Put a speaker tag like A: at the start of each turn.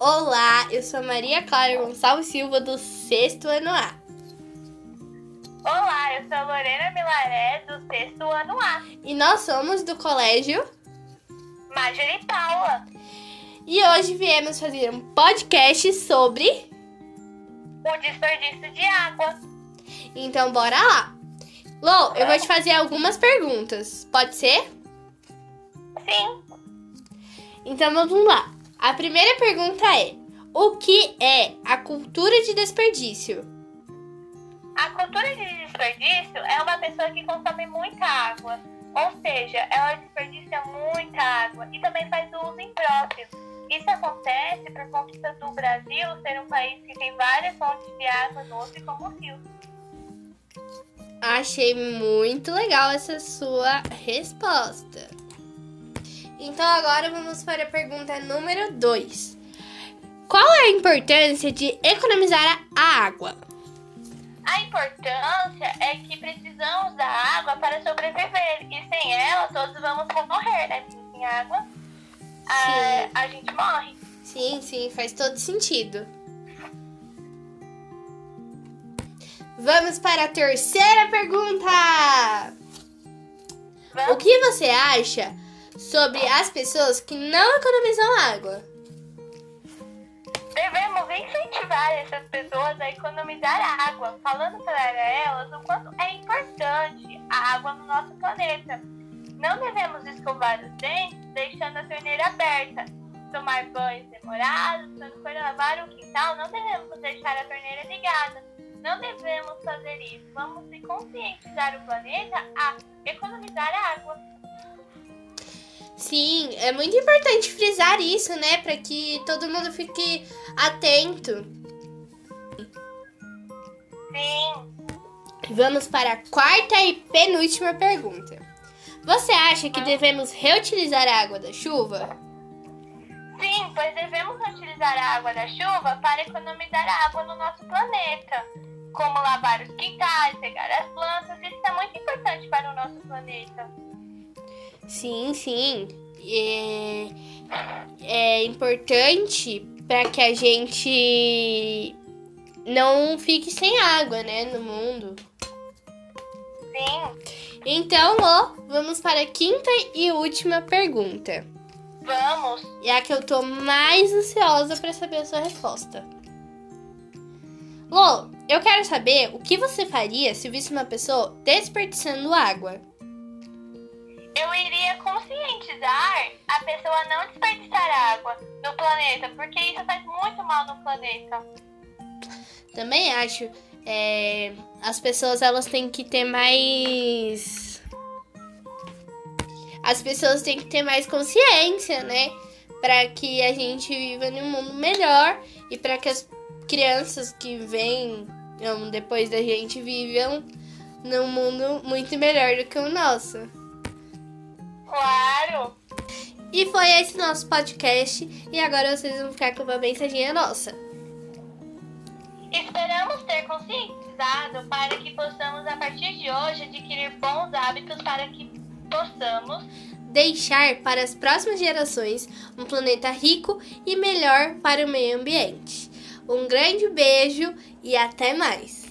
A: Olá, eu sou Maria Clara Gonçalves Silva, do sexto ano A.
B: Olá, eu sou Lorena Milaré, do sexto ano A.
A: E nós somos do colégio
B: Marjorie Paula.
A: E hoje viemos fazer um podcast sobre
B: o desperdício de água.
A: Então bora lá. Lô, eu vou te fazer algumas perguntas. Pode ser?
B: Sim.
A: Então vamos lá. A primeira pergunta é: O que é a cultura de desperdício?
B: A cultura de desperdício é uma pessoa que consome muita água, ou seja, ela desperdiça muita água e também faz uso impróprio. Isso acontece por conta do Brasil ser um país que tem várias fontes de água doce como rios.
A: Achei muito legal essa sua resposta. Então agora vamos para a pergunta número 2. Qual é a importância de economizar a água?
B: A importância é que precisamos da água para sobreviver e sem ela todos vamos morrer, né? Sem água a, a gente morre.
A: Sim, sim, faz todo sentido. Vamos para a terceira pergunta. Vamos? O que você acha sobre as pessoas que não economizam água.
B: Devemos incentivar essas pessoas a economizar água, falando para elas o quanto é importante a água no nosso planeta. Não devemos escovar os dentes deixando a torneira aberta. Tomar banhos demorados, quando for lavar o quintal, não devemos deixar a torneira ligada. Não devemos fazer isso. Vamos conscientizar o planeta a economizar água.
A: Sim, é muito importante frisar isso, né? Para que todo mundo fique atento.
B: Sim.
A: Vamos para a quarta e penúltima pergunta. Você acha que devemos reutilizar a água da chuva?
B: Sim, pois devemos reutilizar a água da chuva para economizar água no nosso planeta, como lavar os quintais, regar as plantas. Isso é muito importante para o nosso planeta.
A: Sim, sim. É, é importante para que a gente não fique sem água, né, no mundo.
B: Sim.
A: Então, ó, vamos para a quinta e última pergunta.
B: Vamos.
A: E é a que eu tô mais ansiosa para saber a sua resposta. Lô, eu quero saber o que você faria se visse uma pessoa desperdiçando água
B: conscientizar a pessoa não desperdiçar água no planeta, porque isso faz muito mal no planeta.
A: Também acho. É, as pessoas elas têm que ter mais. As pessoas têm que ter mais consciência, né? Para que a gente viva num mundo melhor e para que as crianças que vêm depois da gente vivam num mundo muito melhor do que o nosso.
B: Claro!
A: E foi esse nosso podcast. E agora vocês vão ficar com uma mensaginha nossa.
B: Esperamos ter conscientizado para que possamos, a partir de hoje, adquirir bons hábitos para que possamos
A: deixar para as próximas gerações um planeta rico e melhor para o meio ambiente. Um grande beijo e até mais!